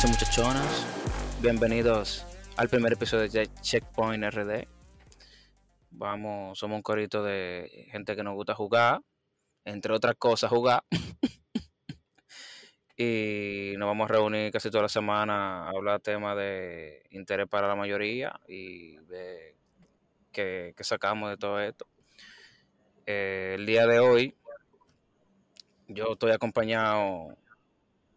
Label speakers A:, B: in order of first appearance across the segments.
A: muchachos y muchachonas, bienvenidos al primer episodio de Checkpoint RD. Vamos, somos un corito de gente que nos gusta jugar, entre otras cosas jugar. y nos vamos a reunir casi toda la semana a hablar temas de interés para la mayoría y de qué, sacamos de todo esto. Eh, el día de hoy yo estoy acompañado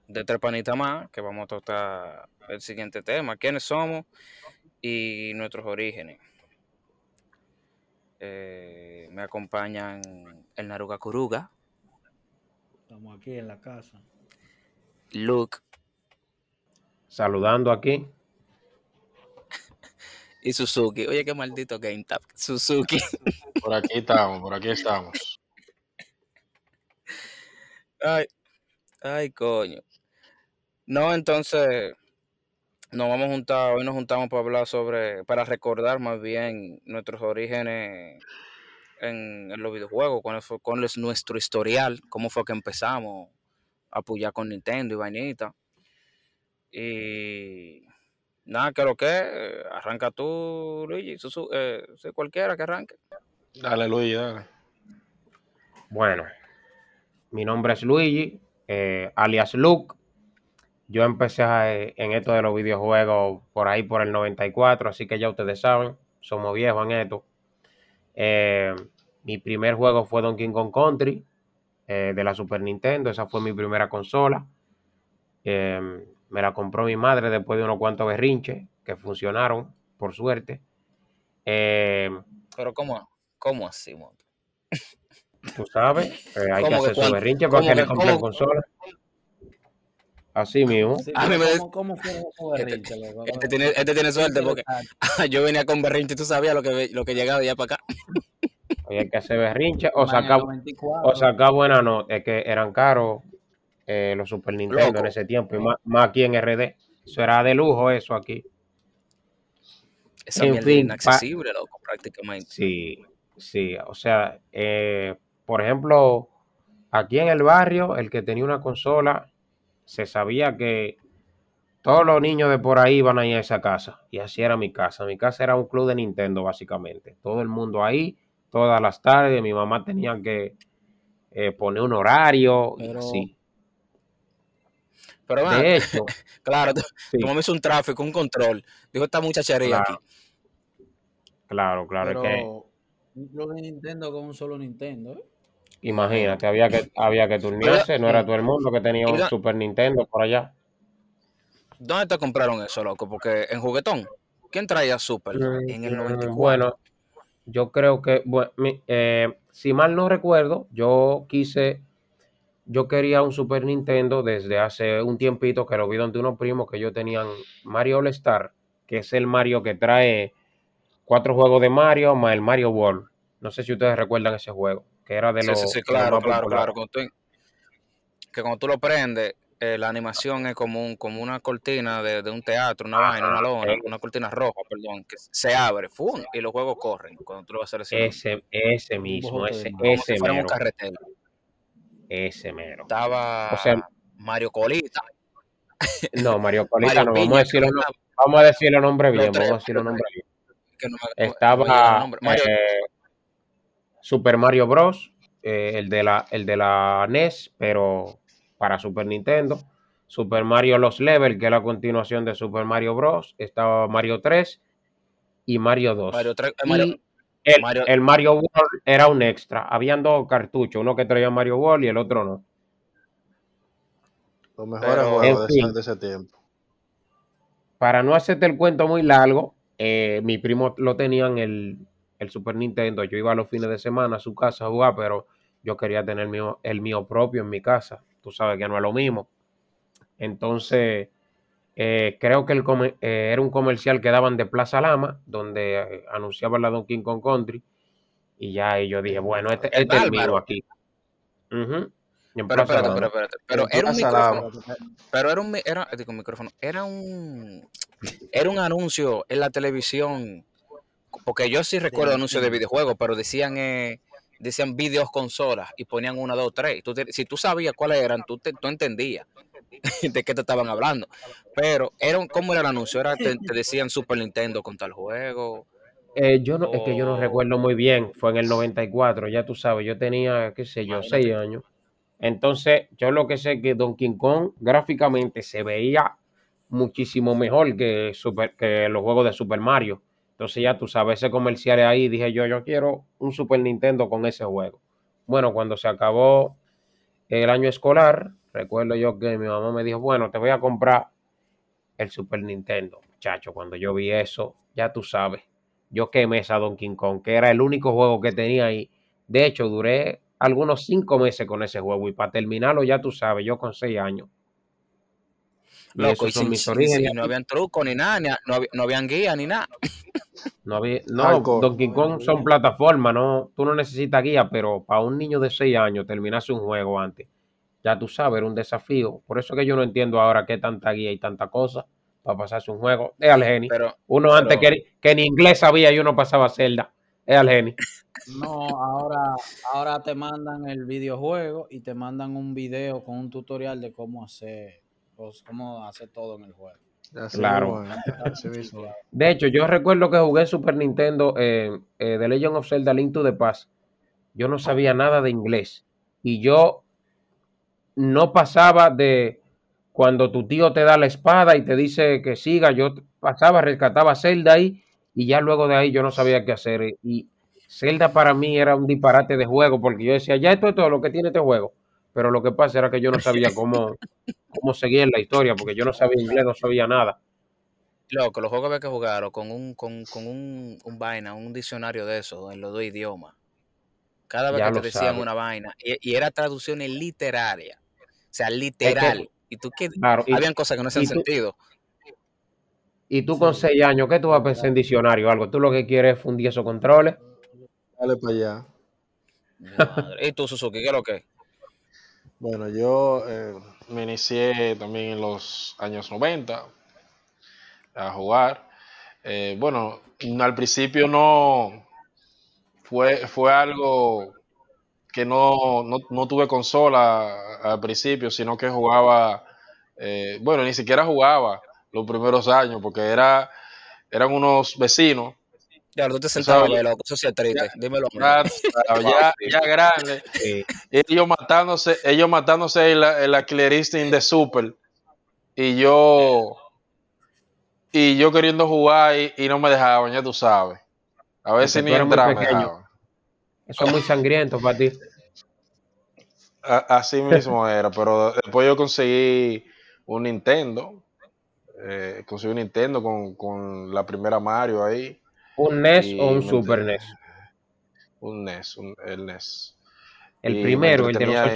A: de tres panitas más, que vamos a tratar el siguiente tema, quiénes somos y nuestros orígenes. Eh, me acompañan el Naruga Kuruga.
B: Estamos aquí en la casa.
A: Luke.
C: Saludando aquí.
A: y Suzuki. Oye, qué maldito Game Tap. Suzuki.
D: Por aquí estamos, por aquí estamos.
A: Ay, ay, coño. No, entonces nos vamos a juntar, hoy nos juntamos para hablar sobre, para recordar más bien nuestros orígenes en, los videojuegos, cuál fue, cuál es nuestro historial, cómo fue que empezamos a apoyar con Nintendo y vainita. Y nada, que lo que, arranca tú, Luigi, eh, cualquiera que arranque.
D: Dale, Luigi, dale.
C: Bueno, mi nombre es Luigi, eh, alias Luke yo empecé eh, en esto de los videojuegos por ahí por el 94, así que ya ustedes saben, somos viejos en esto. Eh, mi primer juego fue Donkey Kong Country eh, de la Super Nintendo, esa fue mi primera consola. me la compró mi madre después de unos cuantos berrinches que funcionaron, por suerte.
A: Pero ¿cómo, cómo así,
C: Tú sabes, hay que hacer su berrinche para que le compren consola. Así mismo.
B: ¿Cómo, fue
A: este, este, tiene, este tiene suerte porque yo venía con berrinche y tú sabías lo que, lo que llegaba ya para acá.
C: Oye, hay que hacer berrinche o sacar, o sacar buena nota. Es que eran caros eh, los Super Nintendo en ese tiempo. Y más, aquí en RD. Eso era de lujo eso aquí.
A: Esa en fin, inaccesible, loco, prácticamente.
C: Sí, sí. O sea, eh, por ejemplo, aquí en el barrio, el que tenía una consola se sabía que todos los niños de por ahí iban a ir a esa casa. Y así era mi casa. Mi casa era un club de Nintendo, básicamente. Todo el mundo ahí, todas las tardes. Mi mamá tenía que eh, poner un horario. Pero... Sí.
A: Pero de hecho, claro, como me hizo un tráfico, un control. Dijo esta muchachería
C: aquí. Claro, claro.
B: Pero un club de Nintendo con un solo Nintendo, ¿eh?
C: Imagínate, había que, había que turnarse, no era todo el mundo que tenía un Super Nintendo por allá.
A: ¿Dónde te compraron eso, loco? Porque en juguetón, ¿quién traía Super mm, en el 94?
C: Mm, bueno, yo creo que, eh, si mal no recuerdo, yo quise, yo quería un Super Nintendo desde hace un tiempito que lo vi donde unos primos que yo tenían Mario All Star, que es el Mario que trae cuatro juegos de Mario más el Mario World. No sé si ustedes recuerdan ese juego que era de los.
A: Sí, sí, claro, claro, claro. que cuando tú lo prendes, eh, la animación es como, un, como una cortina de, un teatro, una vaina, una lona, una cortina roja, perdón, que se abre, ¡fum! y los juegos corren cuando tú lo vas a hacer
C: ese. Ese, mismo, ese, ese mero.
A: Un carretero.
C: Ese mero.
A: Estaba Mario Colita.
C: No, Mario Colita no, vamos a decirlo, vamos a nombre bien, vamos a decirlo nombre bien. Estaba eh, Super Mario Bros. Eh, el, de la, el de la NES, pero para Super Nintendo. Super Mario Los Level, que es la continuación de Super Mario Bros. Estaba Mario 3 y Mario 2.
A: Mario 3,
C: eh, el, Mario... World era un extra. Habían dos cartuchos, uno que traía Mario World y el otro no.
D: Los mejores juegos de, ese tiempo.
C: Para no hacerte el cuento muy largo, eh, mi primo lo tenía en el, el Super Nintendo. Yo iba los fines de semana a su casa a jugar, pero yo quería tener el mío, propio en mi casa. Tú sabes que no es lo mismo. Entonces, eh, creo que el eh, era un comercial que daban de Plaza Lama, donde eh, anunciaban la Donkey Kong Country. Y ya y yo dije, bueno, este, este es el mío aquí.
A: Pero espérate, pero espérate. Pero era un micrófono. Pero era un, era, micrófono. Era un, era un anuncio en la televisión porque yo sí recuerdo anuncios de videojuegos, pero decían eh, decían videos consolas y ponían una, dos, tres. si tú sabías cuáles eran, tú, tú entendías. de qué te estaban hablando. Pero, era un- ¿cómo era el anuncio? Era, te, te decían Super Nintendo con tal juego.
C: Eh, yo no, es que yo no recuerdo muy bien, fue en el 94, ya tú sabes, yo tenía, qué sé yo,
A: Imagínate.
C: seis años. Entonces, yo lo que sé es que Donkey Kong gráficamente se veía muchísimo mejor que, Super, que los juegos de Super Mario. Entonces, ya tú sabes, ese comercial ahí, dije yo, yo quiero un Super Nintendo con ese juego. Bueno, cuando se acabó el año escolar, recuerdo yo que mi mamá me dijo, bueno, te voy a comprar el Super Nintendo. Muchacho, cuando yo vi eso, ya tú sabes, yo quemé esa Donkey Kong, que era el único juego que tenía ahí. De hecho, duré algunos cinco meses con ese juego y para terminarlo, ya tú sabes, yo con seis años.
A: Loco, y,
C: esos son
A: sin-
C: mis orígenes.
A: no habían truco ni nada, ni no, no habían guía ni nada.
C: No, había- no. Donkey Kong son plataformas, no, tú no necesitas guía, pero para un niño de 6 años terminarse un juego antes, ya tú sabes, era un desafío. Por eso que yo no entiendo ahora qué tanta guía y tanta cosa para pasarse un juego. Es al genio.
A: Pero,
C: Uno antes que, que ni inglés sabía y uno pasaba Zelda. Es al genio.
B: No, ahora, ahora te mandan el videojuego y te mandan un video con un tutorial de cómo hacer, pues, cómo hacer todo en el juego.
D: Así
C: Claro.
D: mismo.
C: De hecho, yo recuerdo que jugué en Super Nintendo eh, eh, The Legend of Zelda Link to the Past. Yo no sabía nada de inglés. Y yo no pasaba de cuando tu tío te da la espada y te dice que siga. Yo pasaba, rescataba a Zelda ahí y ya luego de ahí yo no sabía qué hacer. Y Zelda para mí era un disparate de juego porque yo decía, ya esto es todo lo que tiene este juego. Pero lo que pasa era que yo no sabía cómo, cómo seguir en la historia porque yo no sabía inglés, no sabía nada.
A: loco, los juegos había que jugarlos con un, con, con un, un vaina, un diccionario de eso, en los dos idiomas. Cada vez
C: Ya
A: que te decían una vaina. Y, y era traducciones literarias. O sea, literal. y tú que
C: Claro, y-
A: habían cosas que no hacían sentido.
C: Y tú con seis años, ¿qué tú vas a pensar en diccionario o algo? Tú lo que quieres es fundir esos controles.
D: Dale para allá.
A: Madre. ¿Y tú, Suzuki, qué es lo que?
D: Bueno, yo eh, me inicié también en los años 90 a jugar. Eh, bueno, al principio no fue, fue algo que no, no, no tuve consola al principio, sino que jugaba, eh, bueno, ni siquiera jugaba los primeros años, porque era, eran unos vecinos,
A: Ya, tú te sentabas, loco, eso sí es triste. Dímelo.
D: ya, ya, ya grandes,
C: Sí.
D: ellos matándose, ellos matándose en la, en la Instinct de Super y yo y yo queriendo jugar y, y no me dejaban, ya tú sabes. A veces
C: Porque
D: ni entrar me dejaban.
C: Eso es muy sangriento para ti.
D: A- así mismo era, pero después yo conseguí un Nintendo, eh, conseguí un Nintendo con, con la primera Mario ahí,
C: ¿Un NES
D: y
C: o un Super NES?
D: un NES, un- el NES.
C: El
D: y
C: primero, el de los
D: entretenía ahí.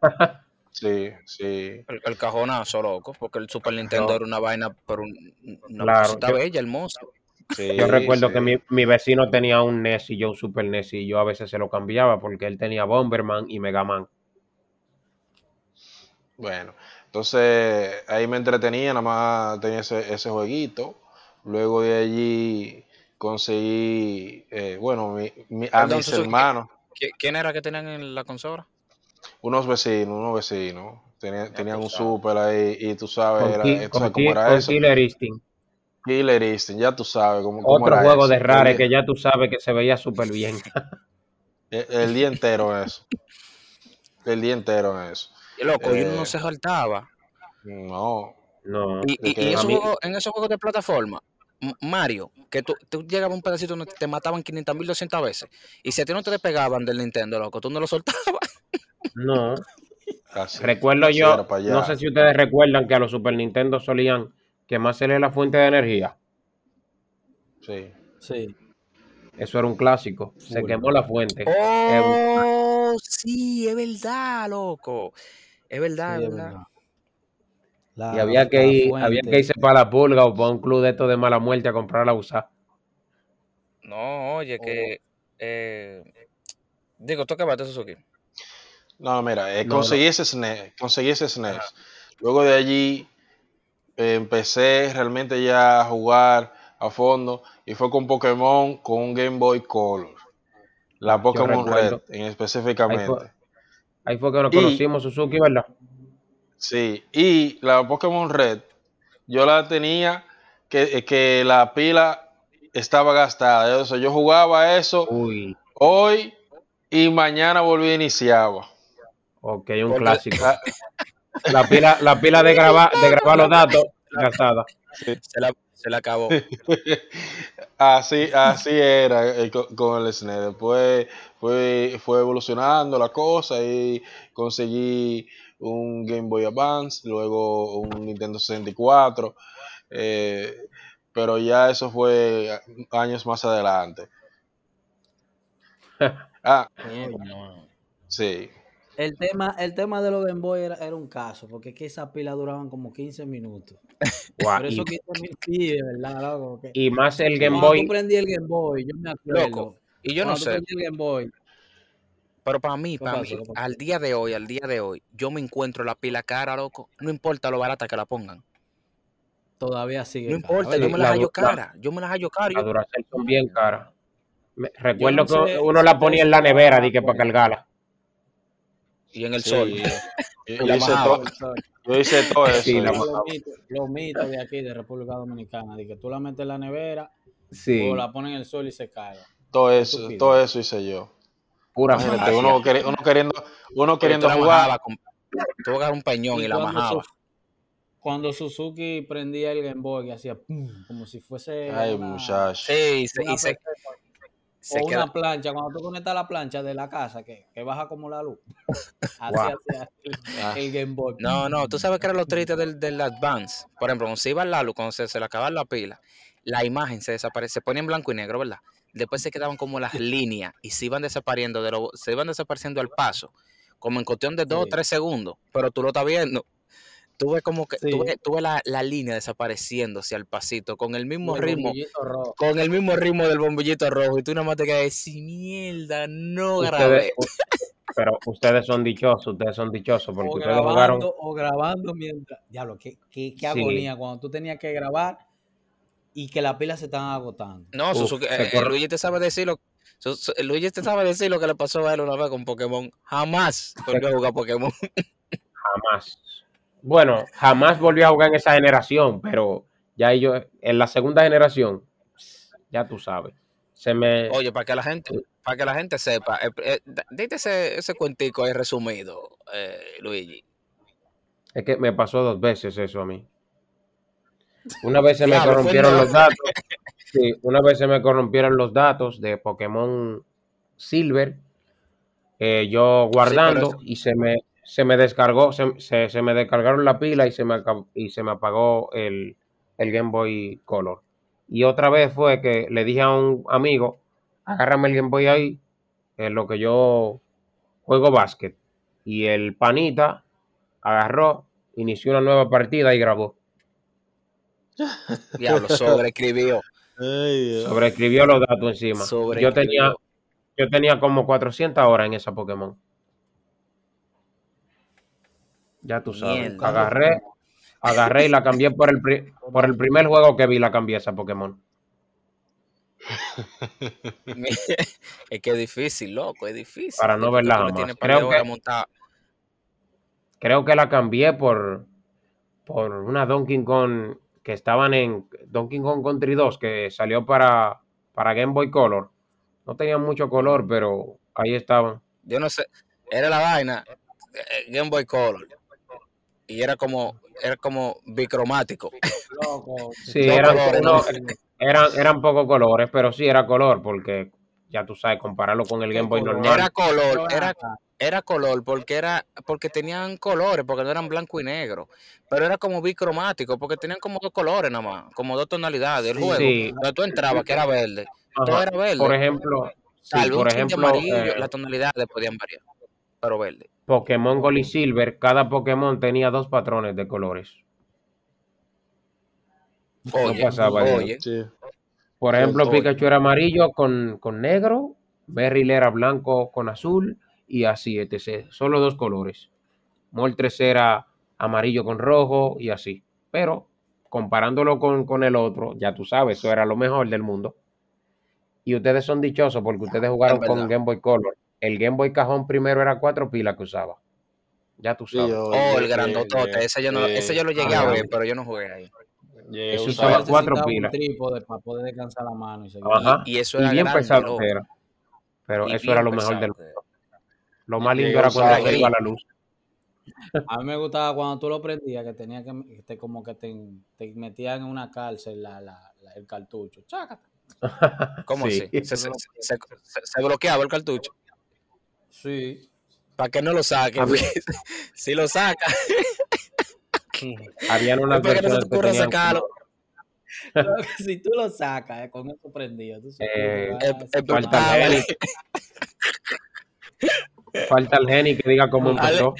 C: 80.
D: Sí, sí.
A: El, el cajonazo, loco, porque el Super Nintendo
C: No.
A: era una vaina, pero un- una
C: Claro,
A: cosita
C: yo-
A: bella, hermosa.
D: sí,
C: Yo recuerdo
D: sí.
C: que mi, mi vecino tenía un NES y yo un Super NES y yo a veces se lo cambiaba porque él tenía Bomberman y Mega Man.
D: Bueno, entonces ahí me entretenía, nada más tenía ese, ese jueguito. Luego de allí conseguí, eh, bueno, mi- mi- a
A: Perdón,
D: mis hermanos,
A: ¿qui- ¿Quién era que tenían en la consola?
D: unos vecinos, unos vecinos, tenían,
A: Ya
D: tenían un super ahí y tú sabes,
C: Con,
D: era, ¿cómo era
C: con
D: eso?
C: Killer Instinct.
D: Killer Instinct, ya tú sabes cómo, cómo
C: Otro
D: era
C: juego
D: eso.
C: de Rare que ya tú sabes que se veía súper bien.
D: el, el día entero eso. El día entero eso.
A: Y loco, y uno
D: Eh,
A: no se saltaba.
D: No,
C: No.
A: Y, y- y
C: mí-
A: juegos- en esos juegos de plataforma, Mario, que tú, tú llegabas a un pedacito donde te mataban 500 mil 200 veces. Y si a ti no te despegaban del Nintendo, loco, tú no lo soltabas.
C: No.
D: así,
C: Recuerdo
D: así
C: yo, no sé si ustedes recuerdan que a los Super Nintendo solían quemársele la fuente de energía.
D: Sí.
B: Sí.
C: Eso era un clásico. Se quemó la fuente.
A: Oh, sí, es verdad, loco. Es verdad,
B: Sí,
A: es
B: es
A: verdad.
B: verdad. La-
C: Y había que
B: la
C: ir,
B: fuente.
C: había que irse para la pulga o para un club de estos de mala muerte a comprarla usada.
A: No, oye, que. Eh, digo, tú acabaste, Suzuki.
D: No, mira, eh,
C: No,
D: conseguí ese SNES, conseguí ese SNES. Luego de allí eh, empecé realmente ya a jugar a fondo y fue con Pokémon con un Game Boy Color. La Pokémon Red
C: Ahí
D: específicamente.
C: fue, ahí fue que nos
D: Y-
C: conocimos, Suzuki, ¿verdad?
D: Sí, y la Pokémon Red, yo la tenía que, que la pila estaba gastada. Eso, yo jugaba eso
C: Uy,
D: hoy y mañana volví a iniciaba.
C: ok, un
A: Porque-
C: clásico. La pila, la pila de grabar, de grabar los datos gastada.
A: Se la, se la acabó.
D: Así, así era eh, con, con el SNES. Después fue, fue evolucionando la cosa y conseguí un Game Boy Advance, luego un Nintendo 64. eh, pero ya eso fue años más adelante. Ah, sí.
B: El tema, el tema de los Game Boy era, era un caso, porque es que esas pilas duraban como 15 minutos.
C: Guau,
B: Pero
C: y,
B: eso 15 minutos, sí, de verdad, loco.
C: y más el Game Boy.
B: tú prendí el Game Boy, yo me acuerdo.
A: Loco, Y yo no
B: cuando tú
A: sé,
B: prendí el Game Boy,
A: pero para mí,
B: ¿Qué
A: para mí, al día de hoy, al día de hoy, yo me encuentro la pila cara, loco. No importa lo barata que la pongan.
B: todavía sigue.
A: No
B: cara,
A: importa, yo me
C: la
A: la hallo cara. Yo me la hallo cara.
C: Las Duracell son bien caras. Me- recuerdo
B: no
C: que uno
B: si
C: la ponía en la nevera, di que
B: acuerdan.
C: para cargarla.
A: Y en el
D: Sí,
A: sol.
D: Yo, hice todo, yo hice todo eso.
C: Sí,
B: Los mitos, los mitos de aquí, de República Dominicana, de que tú la metes en la nevera
C: Sí,
B: o la pones en el sol y se cae.
D: todo eso, todo eso hice yo.
C: Pura
D: Imagínate,
C: falacia.
D: uno, queri- uno queriendo, uno queriendo jugar.
A: con- Tú un peñón y, la majaba.
B: Su- cuando Suzuki prendía el Game Boy, hacía pum, como si fuese
D: Ay,
B: una,
D: muchacho.
A: Sí, y se,
B: una
A: y se,
B: PC,
A: se
B: o
A: queda.
B: una plancha, cuando tú conectas la plancha de la casa, que, que baja como la luz. Así
C: Wow.
B: el,
D: Ah.
B: el Game Boy.
A: No, no, tú sabes que era lo triste del, del Advance. Por ejemplo, cuando se iba la luz, cuando se, se le acababa la pila, la imagen se desaparece, se ponía en blanco y negro, ¿verdad? Después se quedaban como las líneas y se iban desapareciendo, de lo- se iban desapareciendo al paso, como en cuestión de dos o
B: Sí.
A: tres segundos, pero tú lo estás viendo. Tú ves como que,
B: Sí.
A: tú ves la, la línea desapareciéndose al pasito, con el mismo
B: el
A: ritmo,
B: rojo.
A: con el mismo ritmo del bombillito rojo, y tú nada más te quedas así, mierda, no grabé.
C: pero ustedes son dichosos, ustedes son dichosos porque
B: O
C: ustedes jugaron.
B: grabando, o grabando mientras. Diablo, qué, qué, qué
C: Sí.
B: agonía cuando tú tenías que grabar y que las pilas se estaban agotando.
A: No,
C: Uf,
A: Suzuki- eh, eh, Luigi te sabe decir lo Su- su- Luigi te sabe decir lo que le pasó a él una vez con Pokémon. Jamás volvió a jugar Pokémon.
C: Jamás. Bueno, jamás volví a jugar en esa generación, pero ya yo, en la segunda generación, ya tú sabes. Se me.
A: Oye, para que la gente, para que la gente sepa, eh, eh, dite ese, ese cuentico ahí resumido, eh, Luigi.
C: Es que me pasó dos veces eso a mí. Una vez se me corrompieron
A: no.
C: los datos. Sí, una vez se me corrompieron los datos de Pokémon Silver. eh, yo guardando y se me, se me descargó, se, se- se me descargaron la pila y se me, y se me apagó el, el Game Boy Color. Y otra vez fue que le dije a un amigo, agárrame el Game Boy ahí, en lo que yo juego básquet. Y el panita agarró, inició una nueva partida y grabó.
A: Diablo, sobreescribió.
C: Sobreescribió los datos encima. Yo tenía, yo tenía como 400 horas en esa Pokémon. Ya tú sabes.
A: Mierda.
C: Agarré, agarré y la cambié por el, pri- por el primer juego que vi, la cambié esa Pokémon.
A: es que es difícil, loco, es difícil.
C: Para no verla jamás. Creo que-. Creo que la cambié por, por una Donkey Kong que estaban en Donkey Kong Country 2 que salió para, para Game Boy Color. No tenían mucho color, pero ahí estaban.
A: Yo no sé, era la vaina eh, Game Boy Color. Y era como, era como bicromático.
B: Loco.
C: Sí,
A: Dos
C: eran,
A: colores,
C: no, eran, eran pocos colores, pero sí era color, porque ya tú sabes, compararlo con el
B: ¿Qué
C: Game Boy normal.
A: Era color, era, era color porque era, porque tenían colores, porque no eran blanco y negro. Pero era como bicromático, porque tenían como dos colores nada más, como dos tonalidades. El
B: Sí.
A: juego,
C: Sí.
A: donde tú entrabas, que era verde, todo era verde.
C: Por ejemplo, sí,
A: Tal vez
C: por ejemplo,
A: amarillo,
C: eh,
A: las tonalidades podían variar, pero verde.
C: Pokémon Gold y Silver, cada Pokémon tenía dos patrones de colores.
A: Oye,
C: pasaba eso.
A: oye,
D: Sí.
C: Por ejemplo,
A: Oye.
C: Pikachu era amarillo con, con negro, Beryl era blanco con azul y así, etc. Solo dos colores. Moltres era amarillo con rojo y así. Pero comparándolo con, con el otro, ya tú sabes, eso era lo mejor del mundo. Y ustedes son dichosos porque ustedes jugaron con. Game Boy Color. El Game Boy cajón primero era cuatro pilas que usaba. Ya tú
D: Sí,
C: sabes.
D: yo-
A: Oh,
D: yo-
A: el grandotote.
D: yo-
A: Ese yo, no, ese yo lo llegué a
C: ah,
A: ver, pero yo no jugué ahí.
C: Eso usaba cuatro pilas.
B: un trípode para poder descansar la mano y.
C: Ajá.
A: Y eso
C: Y
A: era
C: bien
A: grande,
C: pesado. Pero
A: Y
C: eso era lo mejor
A: pesado
C: del
A: era.
C: Lo más lindo era cuando se iba la luz.
B: A mí me gustaba cuando tú lo prendías, que tenía que, te, como que te, te metían en una cárcel la, la- la- el cartucho. Chácata.
A: ¿Cómo
C: Sí.
A: así? Se, se- se- se- se bloqueaba el cartucho.
B: Sí.
A: Para que no lo saque. Si lo saca,
C: Habían unas
A: después que no se te ocurra sacarlo.
B: Si tú lo sacas eh, con eso prendido, tú sabes
C: Eh,
A: eh,
C: el. Falta el genio que diga cómo empezó.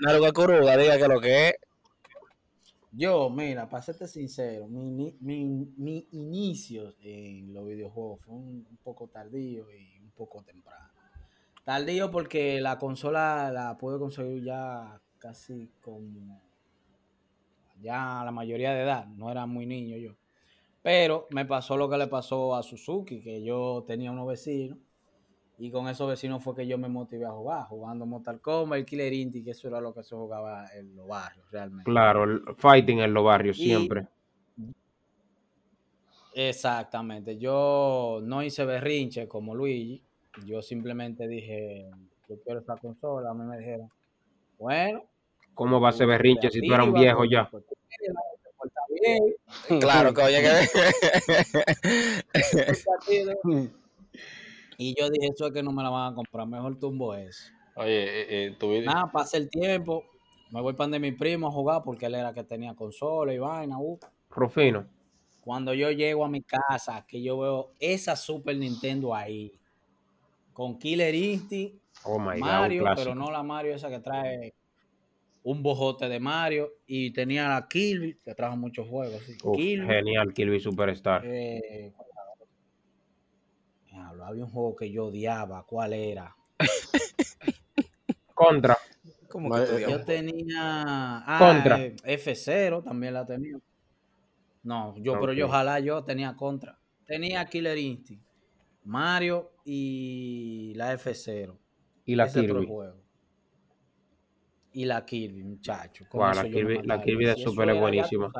A: Naruga Kuruga, diga que lo que es.
B: Yo, mira, para serte sincero, mi, mi, mi inicio en los videojuegos fue un, un poco tardío y un poco temprano. Tardío porque la consola la pude conseguir ya casi como ya la mayoría de edad, no era muy niño yo. Pero me pasó lo que le pasó a Suzuki, que yo tenía unos vecinos y con esos vecinos fue que yo me motivé a jugar, jugando Mortal Kombat, el Killer Instinct, que eso era lo que se jugaba en los barrios realmente.
C: Claro, el fighting en los barrios siempre.
B: Exactamente. Yo no hice berrinche como Luigi. Yo simplemente dije, yo quiero esta consola. A mí me dijeron, bueno,
C: ¿Cómo va a ser berrinche si tú eras un viejo ya?
B: pues,
A: Claro, que oye que.
B: Y yo dije, eso es que no me la van a comprar, mejor tumbo eso.
D: Oye, eh, eh, tu video-
B: Nada, pasa el tiempo, me voy para de mi primo a jugar porque él era que tenía consola y vaina. uh.
C: Rufino.
B: Cuando yo llego a mi casa, que yo veo esa Super Nintendo ahí, con Killer Instinct,
C: Oh my
B: Mario, pero no la Mario esa que trae un bojote de Mario, y tenía la Kirby, que trajo muchos juegos. sí.
C: Uf,
B: Kirby,
C: genial, Kirby Superstar.
B: eh, había un juego que yo odiaba, ¿cuál era?
C: Contra.
A: ¿Cómo que
D: eh,
A: tú?
B: Yo tenía ah,
C: Contra.
B: eh, F0 también la tenía. No, yo, pero yo ojalá yo tenía contra. Tenía Killer Instinct, Mario y la F0.
C: Y la
B: Ese
C: Kirby.
B: juego. Y la Kirby, muchacho. eso
C: la Kirby- la. Kirby de Super es buenísima.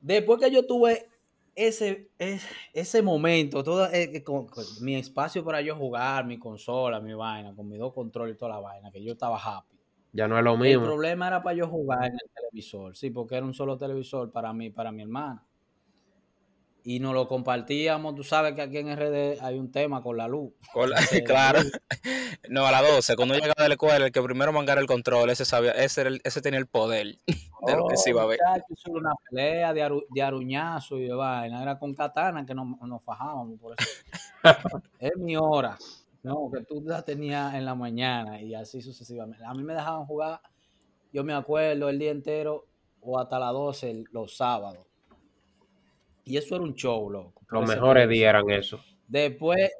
B: Después que yo tuve ese, ese, ese momento, todo eh, con, con mi espacio para yo jugar, mi consola, mi vaina, con mis dos controles y toda la vaina, que yo estaba happy.
C: Ya no es lo
B: El
C: mismo.
B: problema era para yo jugar en el televisor, sí, porque era un solo televisor para mí, para mi hermana. Y nos lo compartíamos, tú sabes que aquí en RD hay un tema con la luz.
A: Con la-
B: Entonces,
A: claro. No, a las 12, cuando yo llegaba de la escuela, el que primero mangara el control, ese sabía, ese, era el- ese tenía el poder de lo que se iba a ver.
B: Oh, eso era una pelea de, aru- de aruñazo y de vaina. Era con katana que nos, nos fajábamos por eso. es mi hora. No, que tú la tenías en la mañana y así sucesivamente. A mí me dejaban jugar, yo me acuerdo, el día entero o hasta las 12 el- los sábados. Y eso era un show, loco.
C: Los mejores días eran eso.
B: Después,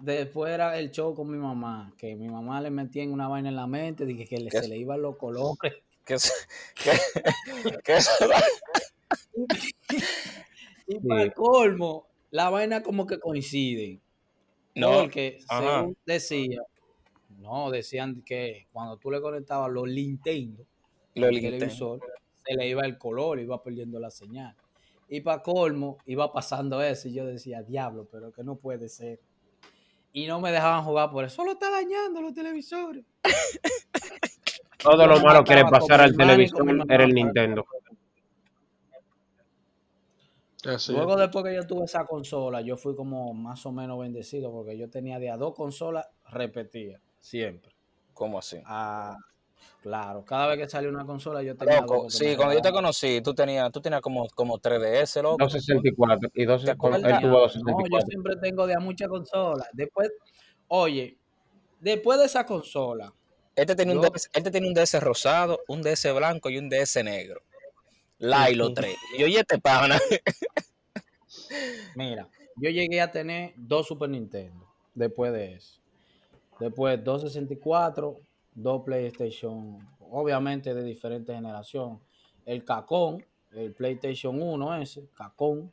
B: después era el show con mi mamá, que mi mamá le metía en una vaina en la mente, dije que le-
A: ¿Qué?
B: se le iban los colores.
A: Que, eso- que, que eso-
B: Y para el colmo, la vaina como que coincide.
A: no,
B: porque
A: ajá.
B: según decía, no, decían que cuando tú le conectabas los Nintendo
A: lo
B: al
A: limité.
B: televisor, se le iba el color, iba perdiendo la señal. Y para colmo, iba pasando eso y yo decía, diablo, pero que no puede ser. Y no me dejaban jugar por eso. Solo está dañando los televisores.
C: Todo lo malo que le pasara al televisor era el. Nintendo.
D: Así
B: Luego
D: es.
B: después que yo tuve esa consola, yo fui como más o menos bendecido porque yo tenía de a dos consolas repetidas, siempre.
A: ¿Cómo así?
B: Ah, claro, cada vez que salió una consola yo tenía
A: Loco, sí, cuando yo te conocí, tú tenías, tú tenías como, como 3DS, loco.
C: 264 y dos,
A: ¿Te
C: él
A: acuerdas?
C: tuvo
B: No, yo
C: 264.
B: siempre tengo de a muchas consolas. Después, oye, después de esa consola,
A: Este tenía, un DS, este tenía un DS rosado, un DS blanco y un DS negro. Lilo 3. Y yo, y este pana.
B: mira, yo llegué a tener dos Super Nintendo después de eso. Después dos 64, dos PlayStation, obviamente de diferente generación. El Cacón, el PlayStation 1 ese, Cacón,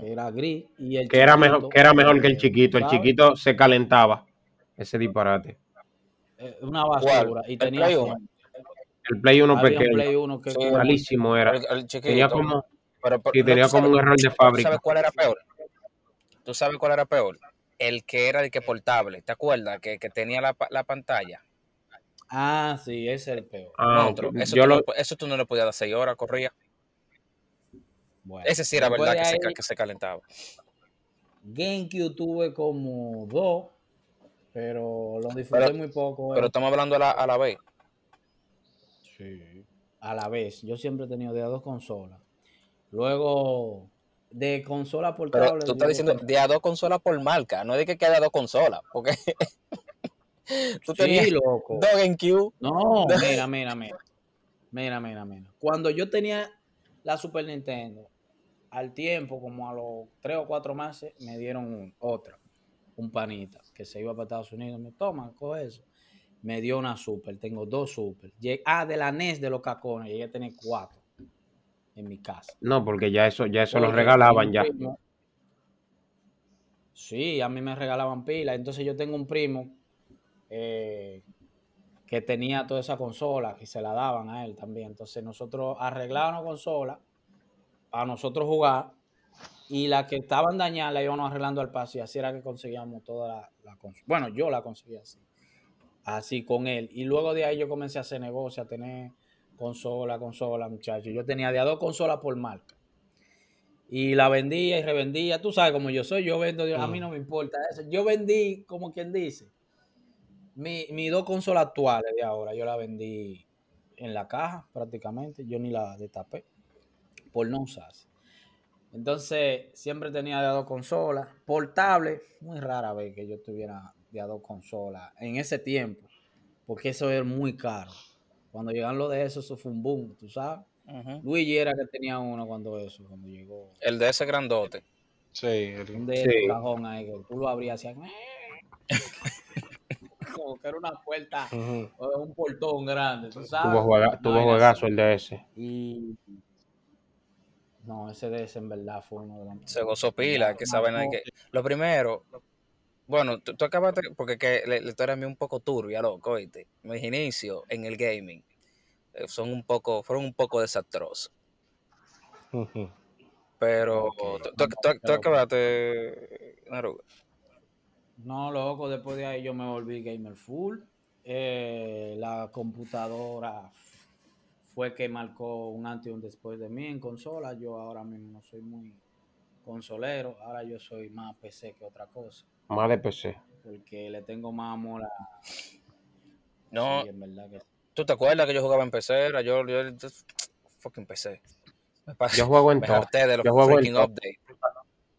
B: que era gris, y el
C: Que era mejor, que era mejor que el
B: eh,
C: chiquito. El chiquito se calentaba. ese disparate.
B: Eh, Una basura. Y
A: ¿El
B: tenía
A: Play.
C: El Play 1
B: Había un
C: pequeño,
B: Play 1 que
A: Sí,
B: que-
C: malísimo era.
A: El- el chiquito.
C: Tenía como,
A: Pero, no,
C: tenía
A: ¿tú
C: como
A: sabes-
C: un error de
A: ¿Tú
C: fábrica.
A: sabes cuál era peor? ¿Tú sabes cuál era peor? El que era el que portable, ¿te acuerdas? Que, que tenía la, la pantalla.
B: Ah, sí, ese es el peor.
C: Ah,
A: Monstruo.
C: ok.
A: eso,
C: yo
A: tú
C: lo,
A: no, eso tú no le podías dar 6 horas, corría.
B: Bueno,
A: Ese sí era verdad que se,
B: ahí,
A: que se calentaba.
B: GameCube tuve como dos, pero lo disfruté
A: Pero-
B: muy poco.
A: Pero
B: eh.
A: estamos hablando a la, a la vez.
B: A la vez, yo siempre he tenido de a dos consolas. Luego, de consola
A: Pero
B: portable.
A: tú estás diciendo de a dos consolas por marca, no de que quede a dos consolas, porque tú
B: Sí,
A: tenías
B: loco.
A: dos GameCube.
B: No, mira, mira, mira. Mira, mira, mira. Cuando yo tenía la Super Nintendo, al tiempo, como a los tres o cuatro meses, me dieron un- otra, un panita, que se iba para Estados Unidos. Me toma, coge eso. Me dio una Super, tengo dos Super. Ah, de la NES de los cacones, llegué a tener cuatro en mi casa.
C: no, porque ya eso, ya eso lo regalaban ya.
B: primo- Sí, a mí me regalaban pilas. Entonces yo tengo un primo eh, que tenía toda esa consola y se la daban a él también. Entonces nosotros arreglábamos consola para nosotros jugar y las que estaban dañadas la íbamos arreglando al paso y así era que conseguíamos toda la, la consola. Bueno, yo la conseguí así. Así con él. Y luego de ahí yo comencé a hacer negocio, a tener consola, consola, muchachos. Yo tenía de a dos consolas por marca y la vendía y revendía. Tú sabes cómo yo soy, yo vendo, a mí no me importa eso. Yo vendí, como quien dice, mi, mis dos consolas actuales de ahora, yo la vendí en la caja prácticamente, yo ni la destapé por no usarse. Entonces, siempre tenía de a dos consolas. Portable, muy rara vez que yo tuviera de a dos consolas en ese tiempo, porque eso era muy caro. Cuando llegan lo de eso, eso fue un boom, tú sabes.
A: Ujú.
B: Luigi era que tenía uno cuando eso, cuando llegó.
A: El de ese grandote.
D: Sí, el-
B: Un de
C: Sí.
B: ese cajón ahí que tú lo abrías así. Como que era una puerta o un portón grande, tú sabes.
C: Tuvo, juega, tuvo juegazo el de ese.
B: Y. No, ese de ese en verdad fue uno de los.
A: Se gozó pila, que saben
B: No,
A: que lo primero, bueno, tú, tú acabaste, porque que la, historia es un poco turbia, loco, ¿viste? Mis inicios en el gaming son un poco, fueron un poco desastrosos. Pero tú acabaste, Naruga.
B: No, loco, después de ahí yo me volví gamer full. Eh, la computadora fue que marcó un antes y un después de mí en consola. Yo ahora mismo no soy muy consolero, ahora yo soy más PC que otra cosa,
C: Más de PC.
B: porque le tengo más amor a...
A: No,
B: Sí, en verdad que sí.
A: ¿Tú te acuerdas que yo jugaba en PC? Era yo, yo, fucking PC. Me,
C: Yo juego en
A: me de los
C: Yo juego en
A: freaking
C: todo.
A: updates.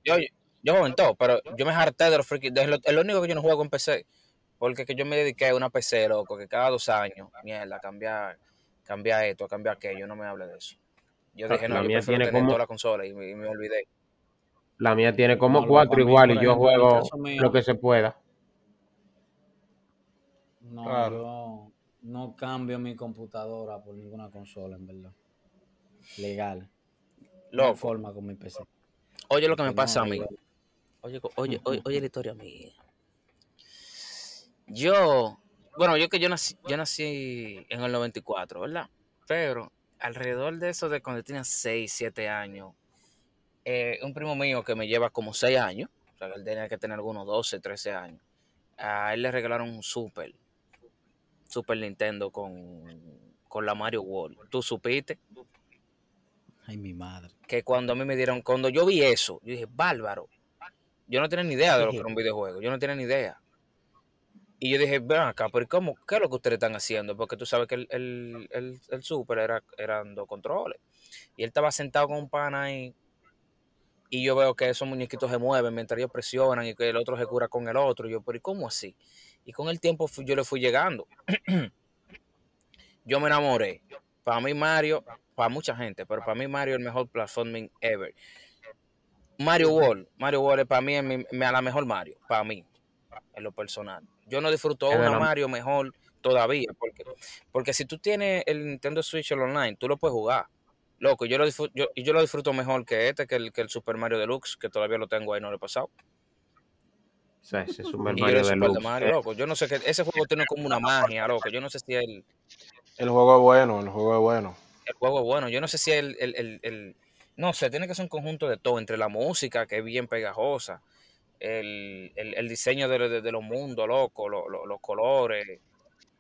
A: Yo, yo juego en todo, pero yo me harté de los freaking. Es lo, es lo único que yo no juego en PC. Porque que yo me dediqué a una PC, loco, que cada dos años, mierda, cambiar, cambiar esto, cambiar aquello, no me hable de eso. Yo
C: La-
A: dije, no,
C: la
A: yo
C: mía
A: prefiero
C: tiene
A: tener
C: como-
A: toda la consola y, me- y me olvidé.
C: La mía tiene como
B: No,
C: cuatro igual y yo juego lo que se pueda.
B: No,
D: Claro.
B: yo no cambio mi computadora por ninguna consola, en verdad. Legal. No
A: Loco,
B: forma con mi PC.
A: oye lo que me pasa
B: no,
A: a mí. Oye, oye, oye, oye la historia mía. Yo, bueno, yo que yo nací, yo nací en el 94, ¿verdad? Pero alrededor de eso, de cuando tenía 6, 7 años, eh, un primo mío que me lleva como 6 años, o sea, que él tenía que tener algunos 12, 13 años, a él le regalaron un Super, Super Nintendo con, con la Mario World. ¿Tú supiste?
B: Ay, mi madre.
A: que cuando a mí me dieron, cuando yo vi eso, yo dije, bárbaro. Yo no tenía ni idea de lo que era un videojuego, yo no tenía ni idea. Y yo dije, ven acá, pero ¿cómo, ¿qué es lo que ustedes están haciendo? Porque tú sabes que el, el, el, el Super era, eran dos controles. Y él estaba sentado con un pana ahí. Y yo veo que esos muñequitos se mueven mientras ellos presionan y que el otro se cura con el otro. Y yo, pero ¿y cómo así? Y con el tiempo fui- yo le fui llegando. yo me enamoré. Para mí Mario, para mucha gente, pero para mí Mario es el mejor platforming ever. Mario World, Mario World es para mí es mi- me- la mejor Mario, para mí, en lo personal. Yo no disfruto una Mario mejor todavía, porque, porque si tú tienes el Nintendo Switch el online, tú lo puedes jugar. Loco, yo lo disfruto, yo, y yo lo disfruto mejor que este, que el, que el Super Mario Deluxe, que todavía lo tengo ahí, no lo he pasado.
C: Sea, ese Super Mario
A: Super de
C: Deluxe.
A: Mario, loco. Yo no sé qué. Ese juego tiene como una magia, loco. Yo no sé si el,
D: El juego es bueno, el juego es bueno.
A: el juego es bueno. Yo no sé si el, el, el, el- No sé, tiene que ser un conjunto de todo. Entre la música, que es bien pegajosa. El, el, el diseño de, de- de los mundos, loco. lo- lo- los colores.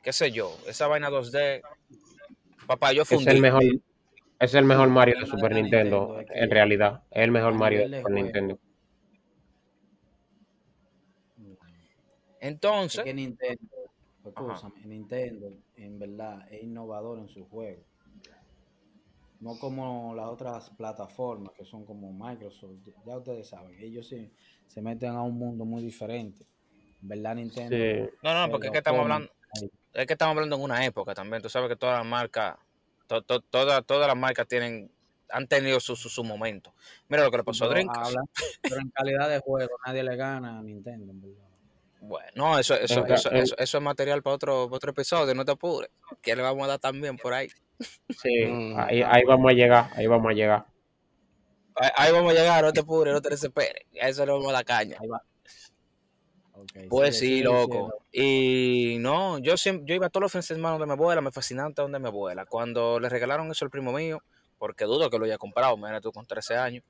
A: Qué sé yo. Esa vaina 2D. Papá, yo
C: es el mejor, es el mejor Mario de Super Nintendo,
B: Nintendo que
C: en realidad. Es el mejor Mario de Super
B: juego- Es
A: Entonces,
B: que Nintendo, escúchame, Nintendo en verdad es innovador en sus juegos. No como las otras plataformas que son como Microsoft. Ya ustedes saben, ellos sí se meten a un mundo muy diferente. En verdad Nintendo.
C: Sí.
A: no, no, porque es que estamos hablando.
B: ahí.
A: Es que estamos hablando en una época también. Tú sabes que todas las marcas. to- to- todas, todas las marcas tienen. Han tenido su, su, su momento. Mira lo que le pasó a Dreamcast.
B: habla- pero en calidad de juego nadie le gana a Nintendo, en verdad.
A: Bueno, no, eso, eso, eso, eso, eso es material para otro, para otro episodio, no te apures. Que le vamos a dar también por ahí.
C: Sí,
D: Mm.
C: ahí, ahí vamos a llegar, ahí vamos a llegar.
A: Ahí, ahí vamos a llegar, no te apures, no te desesperes. A eso le vamos a dar caña.
B: Ahí va. Ok,
A: Pues sí, loco. Y no, yo siempre, yo iba todos los fines de semana donde mi abuela, me fascinaba donde mi abuela. Cuando le regalaron eso al primo mío, porque dudo que lo haya comprado, mira tú con 13 años.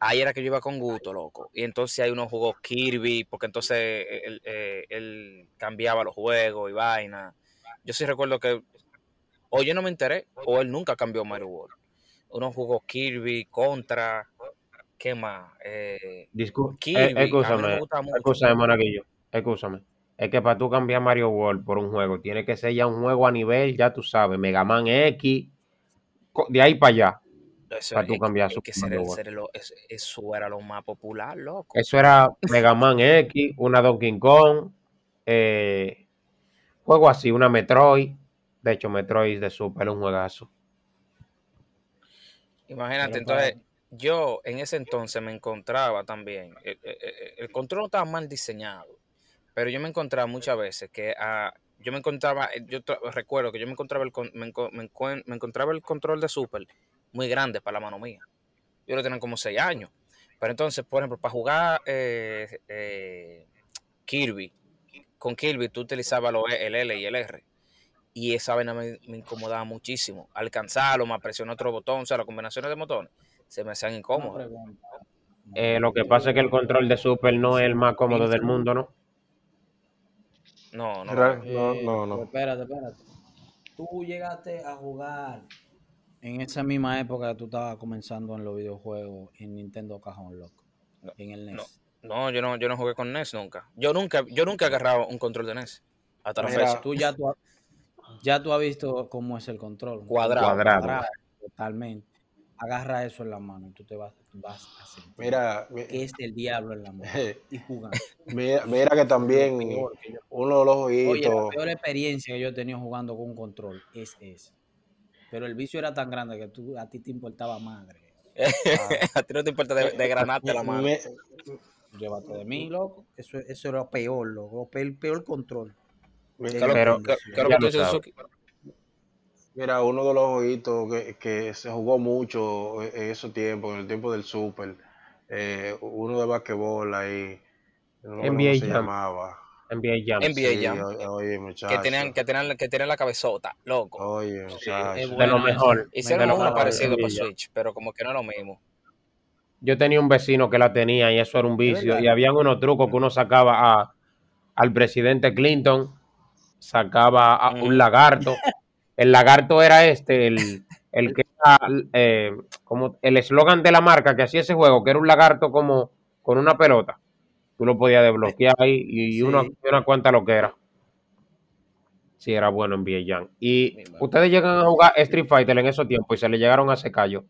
A: Ahí era que yo iba con gusto, loco. Y entonces hay unos juegos Kirby, porque entonces él, eh, él cambiaba los juegos y vaina. Yo sí recuerdo que o yo no me enteré, o él nunca cambió Mario World. Unos juegos Kirby, Contra, ¿qué más? Eh, Kirby,
C: eh,
A: me
C: escúchame, escúchame, Monaguillo, escúchame. Es que para tú cambiar Mario World por un juego, tiene que ser ya un juego a nivel, ya tú sabes, Mega Man X, de ahí para allá,
A: Eso,
C: para tú cambiar Super
A: que es- eso era lo más popular, loco.
C: Eso era Mega Man X, una Donkey Kong, eh, juego así, una Metroid. De hecho, Metroid de Super un juegazo.
A: Imagínate,
B: Pero para-
A: entonces yo en ese entonces me encontraba también, el, el- el- el control estaba mal diseñado, pero yo me encontraba muchas veces que ah, yo me encontraba, eh, yo recuerdo que yo me encontraba el, me, enco- me me encontraba el control de Super muy grande para la mano mía. Yo lo tenía como 6 años. Pero entonces, por ejemplo, para jugar eh, eh, Kirby, con Kirby tú utilizabas lo- E, el L y el R. Y esa vaina me, me incomodaba muchísimo. Alcanzarlo, más presionar otro botón, o sea, las combinaciones de botones se me hacían incómodas.
C: Eh, lo que pasa es que el control de Super no es el más cómodo del mundo, ¿no?
A: No, no. No.
D: No, no.
B: Espérate, espérate. Tú llegaste a jugar en esa misma época tú estabas comenzando en los videojuegos en Nintendo Cajón Loco.
A: No,
B: en el NES.
A: no. No, yo no, yo no jugué con NES nunca. Yo nunca, yo nunca he agarrado un control de NES. Hasta la
D: Mira,
A: fecha.
B: Tú ya tú, ya tú has visto cómo es el control.
A: Cuadrado.
C: Cuadrado.
B: Totalmente. Agarra eso en la mano y tú te vas, vas a sentir
D: Mira,
B: que es el diablo en la mano.
D: eh,
B: Y jugando.
D: mira, mira que también uno de los
B: Oye, la peor experiencia que yo he tenido jugando con un control es esa. Pero el vicio era tan grande que tú, a ti te importaba madre.
A: a ti no te importa de, de granarte la mano.
D: me-
B: Llévate de mí, loco. Eso, eso era peor, loco. El peor control.
D: me-
A: ¿Qué es lo-
C: Pero-
A: qué- qué es lo
C: ya
A: que tú
C: lo
A: dices,
C: sabes.
A: Suzuki?
D: Mira, uno de los jueguitos que, que se jugó mucho en esos tiempos, en el tiempo del Super, eh, uno de basquetbol ahí, no
C: NBA
D: cómo se
C: Jam.
D: llamaba.
C: NBA Jam.
A: NBA
D: Sí,
A: Jam. Que tenían, que tenían, que tenían la cabezota, loco.
D: Oye, muchacho.
B: es
C: De lo mejor.
A: Hicieron uno parecido para. Switch, pero como que no es lo mismo.
C: Yo tenía un vecino que la tenía y eso era un vicio. Y habían unos trucos que uno sacaba a, al presidente Clinton, sacaba a
A: Ujú.
C: un lagarto. El lagarto era este, el, el que era eh, como el eslogan de la marca que hacía ese juego, que era un lagarto como con una pelota. Tú lo podías desbloquear ahí y
B: Sí.
C: una, y una cuanta lo que era. Sí, era bueno en Jam. Y ustedes llegan a jugar Street Fighter en esos tiempos y se le llegaron a ese callo.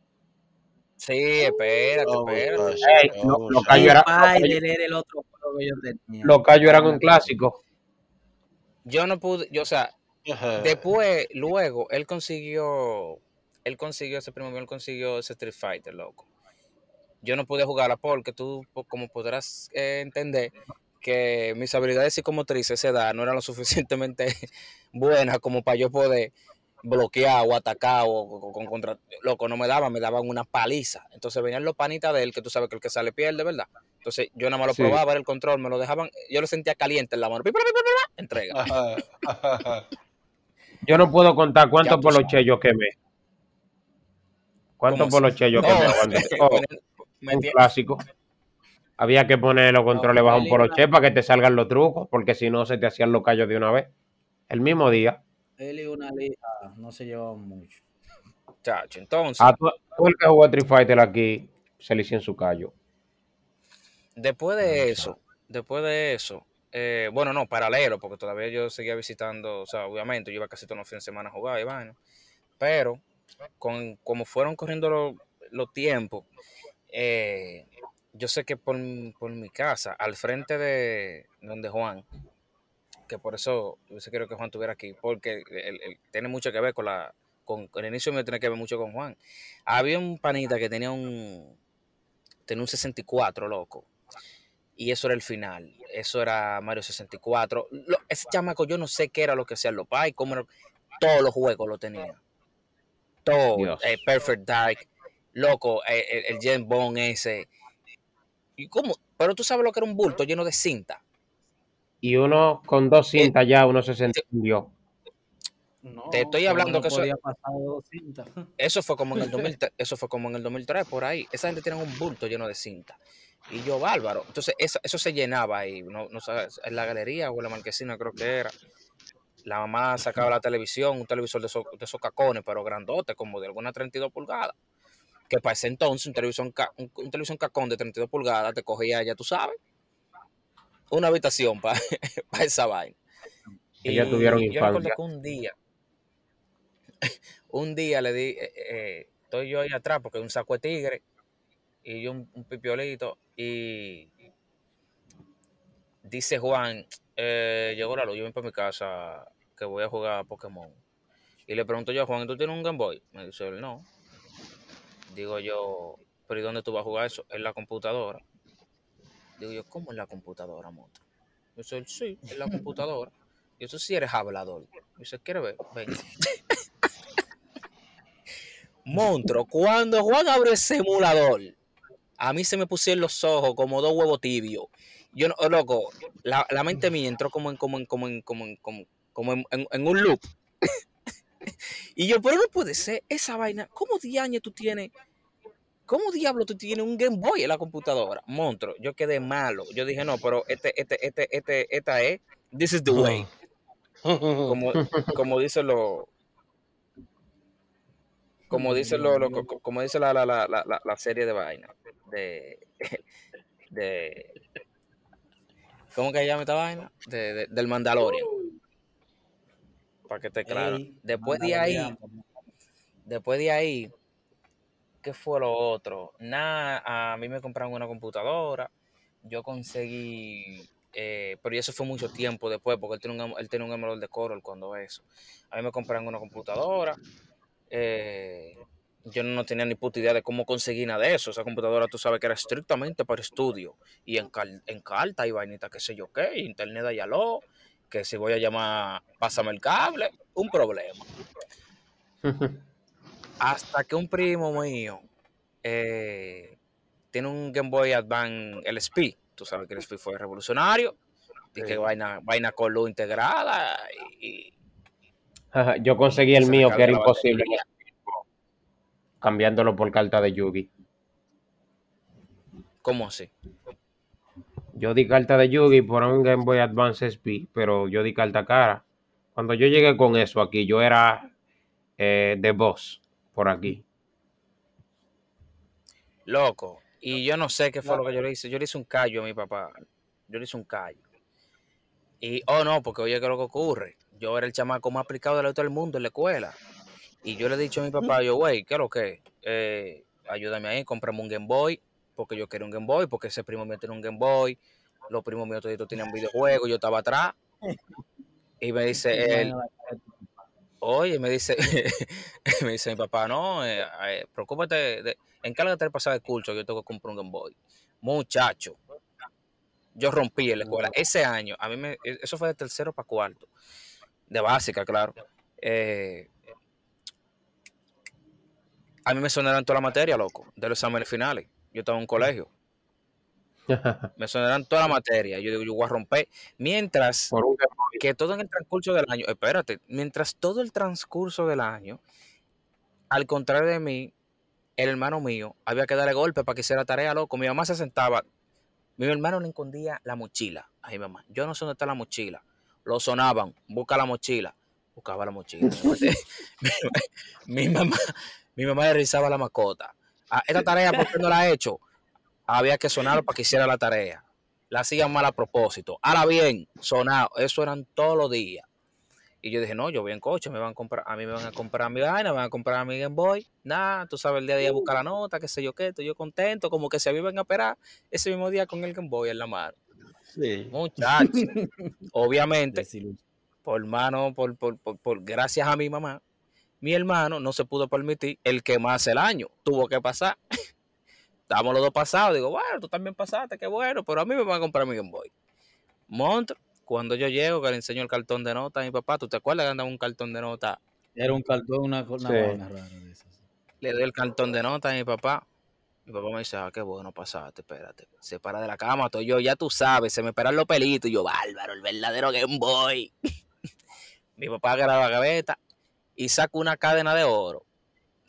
A: Sí, espérate,
D: No,
A: espérate.
D: no,
C: lo- los callos eran- los callos-
B: Spider era el otro juego que yo tenía.
C: los callos eran un clásico.
A: Yo no pude, yo, o sea, después, luego, él consiguió, él consiguió ese primo mío, él consiguió ese Street Fighter, loco. Yo no pude jugarla porque tú, como podrás eh, entender, que mis habilidades psicomotrices a esa edad no eran lo suficientemente buenas como para yo poder bloquear o atacar o, o- con contra loco no me daban me daban una paliza entonces venían los panitas de él que tú sabes que el que sale pierde verdad Entonces yo nada más lo
C: Sí.
A: probaba, era el control, me lo dejaban, yo lo sentía caliente en la mano. Entrega.
D: Ajá.
C: Yo no puedo contar cuántos poloches yo quemé. ¿Cuántos poloches yo quemé? cuando- un clásico. Había que poner los controles bajo un poloche para que te salgan los trucos, porque si no se te hacían los callos de una vez. El mismo día.
B: Él y una liga no se llevaban mucho.
A: Chacho, entonces,
C: A todo el que jugó Street Fighter aquí se le hicieron su callo.
A: después de
B: no
A: eso, después de eso, eh, bueno, no, paralelo, porque todavía yo seguía visitando, o sea, obviamente yo iba casi todos los fines de semana a jugar y vaina, pero con, como fueron corriendo los, los tiempos, eh, yo sé que por, por mi casa, al frente de donde Juan, que por eso yo sé quiero que Juan estuviera aquí, porque él- él tiene mucho que ver con la, con, con el inicio mío tiene que ver mucho con Juan. Había un panita que tenía un, tenía un 64, loco. Y eso era el final. Eso era Mario 64. Lo- ese chamaco, yo no sé qué era lo que hacían los pais, cómo era- todos los juegos lo tenía. Todo. Eh, Perfect Dark, loco, eh, el, el James Bond ese. ¿Y cómo? Pero tú sabes lo que era un bulto lleno de cinta.
C: Y uno con dos cintas ya, uno se entendió.
B: No,
A: Te estoy hablando
B: no
A: que eso-. Eso fue como en el 2003, eso fue como en el 2003 por ahí. Esa gente tiene un bulto lleno de cinta. Y yo bárbaro. Entonces eso, eso se llenaba ahí, no, no sé, en la galería o en la marquesina creo que era. La mamá sacaba la televisión, un televisor de esos, de esos cacones, pero grandote, como de alguna 32 pulgadas. Que para ese entonces un televisor, ca- un, un cacón de 32 pulgadas te cogía, ya tú sabes, una habitación para esa vaina.
C: Ellos tuvieron
A: yo recuerdo que un día, un día le di, eh, eh, estoy yo ahí atrás porque hay un saco de tigre y yo un, un pipiolito y dice Juan, eh, llegó la luz, yo voy para mi casa que voy a jugar a Pokémon. Y le pregunto yo a Juan, ¿tú tienes un Game Boy? Me dice él, no. Digo yo, ¿pero y dónde tú vas a jugar eso? En la computadora. Digo yo, ¿cómo en la computadora, moto? Dice él, sí, en la computadora. Y eso sí eres hablador. Me dice, ¿quieres ver? Ven. Monstruo, cuando Juan abre el simulador, a mí se me pusieron los ojos como dos huevos tibios. Yo oh, loco, la, la mente mía entró como en, como en, como en, como en, como en, en- en un loop. Y yo, pero no puede ser, esa vaina, ¿cómo diaño tú tienes? ¿Cómo diablo tú tienes un Game Boy en la computadora? Monstruo, yo quedé malo. Yo dije, no, pero este, este, este, este, esta es, this is the way. Como, como dice lo, como dice lo, lo- co- como dice la, la, la, la, serie de vaina de, de ¿cómo que se llama esta vaina? De, de- del Mandalorian para que claro
B: Ey,
A: después de ahí después de ahí ¿qué fue lo otro? nada a mí me compraron una computadora yo conseguí eh, pero eso fue mucho tiempo después porque él tiene un, él tiene un emulador de Corel cuando eso a mí me compraron una computadora eh, yo no tenía ni puta idea de cómo conseguir nada de eso. Esa computadora tú sabes que era estrictamente para estudio. Y en, cal- en carta y vainita, qué sé yo qué, internet de aló, que si voy a llamar, pásame el cable, un problema. Hasta que un primo mío eh, tiene un Game Boy Advance LSP. Tú sabes que el LSP fue revolucionario. Y que
D: Sí.
A: vaina, vaina con luz integrada y,
C: Ajá, Yo conseguí el mío, que era imposible, cambiándolo por carta de Yugi.
A: ¿Cómo así?
C: Yo di carta de Yugi por un Game Boy Advance SP, pero yo di carta cara. Cuando yo llegué con eso aquí, yo era eh, de boss por aquí.
A: Loco. Y yo no sé qué fue lo que yo le hice. Yo le hice un callo a mi papá. Yo le hice un callo. Y, oh no, porque oye, ¿qué es lo que ocurre? Yo era el chamaco más aplicado de la todo el mundo en la escuela. Y yo le he dicho a mi papá, yo, güey, ¿qué es lo que? Eh, ayúdame ahí, comprame un Game Boy, porque yo quiero un Game Boy, porque ese primo mío tiene un Game Boy, los primos míos toditos tenían videojuegos, yo estaba atrás. Y me dice él, Oye, me dice, me dice mi papá, no, eh, eh, preocúpate, de, encárgate de pasar el curso, yo tengo que comprar un Game Boy. Muchacho, yo rompí en la escuela. Ese año, a mí me, e, eso fue de tercero para cuarto, de básica, claro. Eh, a mí me sonaron toda la materia, loco, de los exámenes finales. Yo estaba en un colegio. Me sonaron toda la materia. Yo digo, yo voy a romper. Mientras que todo en el transcurso del año, espérate, mientras todo el transcurso del año, al contrario de mí, el hermano mío había que darle golpe para que hiciera tarea, loco. Mi mamá se sentaba, mi hermano le escondía la mochila a mi mamá. Yo no sé dónde está la mochila. Lo sonaban, busca la mochila. Buscaba la mochila. mi, mamá, mi mamá le revisaba la mascota. Ah, esta tarea, ¿por qué no la ha hecho? Había que sonarlo para que hiciera la tarea. La hacían mal a propósito. Ahora bien, sonado. Eso eran todos los días. Y yo dije, no, yo voy en coche, me van a comprar, a mí me van a comprar mi vaina, me van a comprar mi Game Boy. Nada, tú sabes, el día a día buscar la nota, qué sé yo qué, estoy yo contento, como que se viven a esperar ese mismo día con el Game Boy en la mano.
D: Sí.
A: Muchachos. Obviamente, por mano, por, por, por, por- gracias a mi mamá, mi hermano no se pudo permitir el que más el año. Tuvo que pasar. Estamos los dos pasados. Digo, bueno, tú también pasaste, qué bueno, pero a mí me van a comprar mi Game Boy. Monstruo, cuando yo llego, que le enseño el cartón de nota a mi papá, ¿tú te acuerdas que andaba un cartón de nota?
B: Era un cartón, una, una
C: Sí.
B: vaina rara de esas.
A: Le doy el cartón de nota a mi papá. Mi papá me dice, ah, qué bueno pasaste, espérate. Se para de la cama, estoy yo, ya tú sabes, se me paran los pelitos. Y yo, bárbaro, el verdadero Game Boy. mi papá agarra la gaveta y saca una cadena de oro.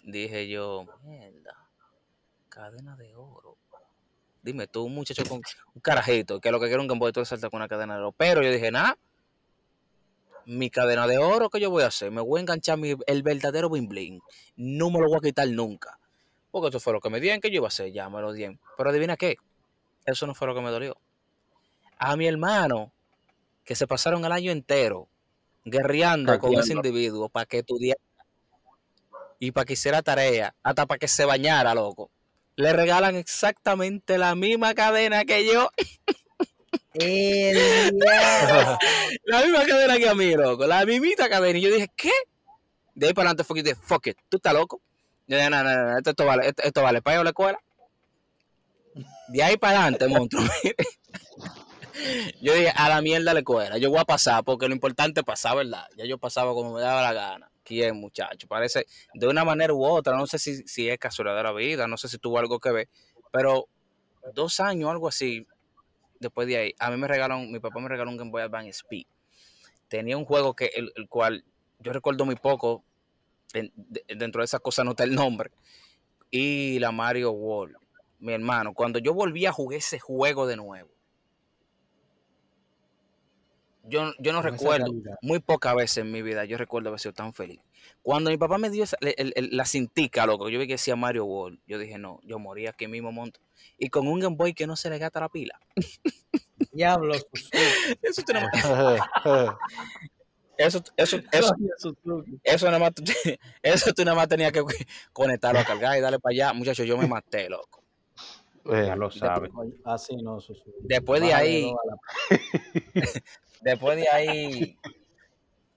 A: Dije yo, mierda, cadena de oro. Dime tú, un muchacho con un carajito, que lo que quiere un Game Boy, tú le saltas con una cadena de oro. Pero yo dije, nada, mi cadena de oro, ¿qué yo voy a hacer? Me voy a enganchar mi, el verdadero bling bling. No me lo voy a quitar nunca. Porque eso fue lo que me dieron, que yo iba a hacer, ya me lo dieron. Pero adivina qué, eso no fue lo que me dolió. A mi hermano, que se pasaron el año entero guerreando con ese individuo para que estudiara y para que hiciera tarea, hasta para que se bañara, loco. Le regalan exactamente la misma cadena que yo. La misma cadena que a mí, loco. La mismita cadena. Y yo dije, ¿qué? De ahí para adelante fue que dije, fuck it, ¿tú estás loco? Yo dije, no, no, no, esto, esto vale, esto, esto vale para ir a la escuela. De ahí para adelante, monstruo. yo dije, a la mierda la escuela. Yo voy a pasar, porque lo importante es pasar, ¿verdad? Ya yo pasaba como me daba la gana. ¿Quién, muchacho? Parece, de una manera u otra, no sé si, si es casualidad de la vida, no sé si tuvo algo que ver, pero dos años, algo así, después de ahí, a mí me regalaron, mi papá me regaló un Game Boy Advance Speed. Tenía un juego que el, el cual yo recuerdo muy poco, en- de- dentro de esas cosas no está el nombre, y la Mario World. Mi hermano, cuando yo volví a jugar ese juego de nuevo, yo, yo no recuerdo, muy pocas veces en mi vida yo recuerdo haber sido tan feliz. Cuando mi papá me dio esa- el- el- la cintica, loco, yo vi que decía Mario World, yo dije, no, yo morí aquí mismo monto. Y con un Game Boy que no se le gasta la pila.
B: Diablos,
A: Eso tú nada más- eso, eso, eso, eso nada más, tú- eso tú nada más tenías que conectarlo a cargar y darle para allá. Muchachos, yo me maté, loco.
C: Ya lo sabes.
B: Así no, Suzuki.
A: Después de ahí, después de ahí,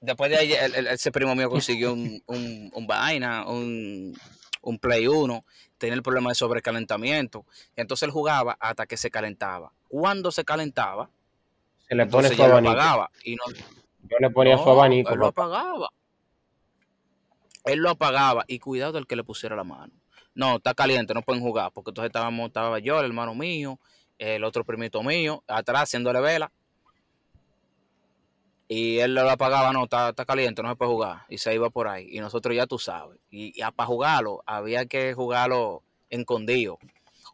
A: después de ahí, el- el- ese primo mío consiguió un, un, un vaina, un, un Play 1, tenía el problema de sobrecalentamiento. Entonces él jugaba hasta que se calentaba. Cuando se calentaba,
C: Se le pone su abanico.
A: apagaba. Y no,
C: Yo le ponía su abanico.
A: Él lo
C: papá.
A: apagaba. Él lo apagaba y cuidado del que le pusiera la mano. No, está caliente, no pueden jugar. Porque entonces estábamos, estaba yo, el hermano mío, el otro primito mío, atrás haciéndole vela. Y él lo apagaba, no, está, está caliente, no se puede jugar. Y se iba por ahí. Y nosotros ya tú sabes. Y, para jugarlo, había que jugarlo escondido.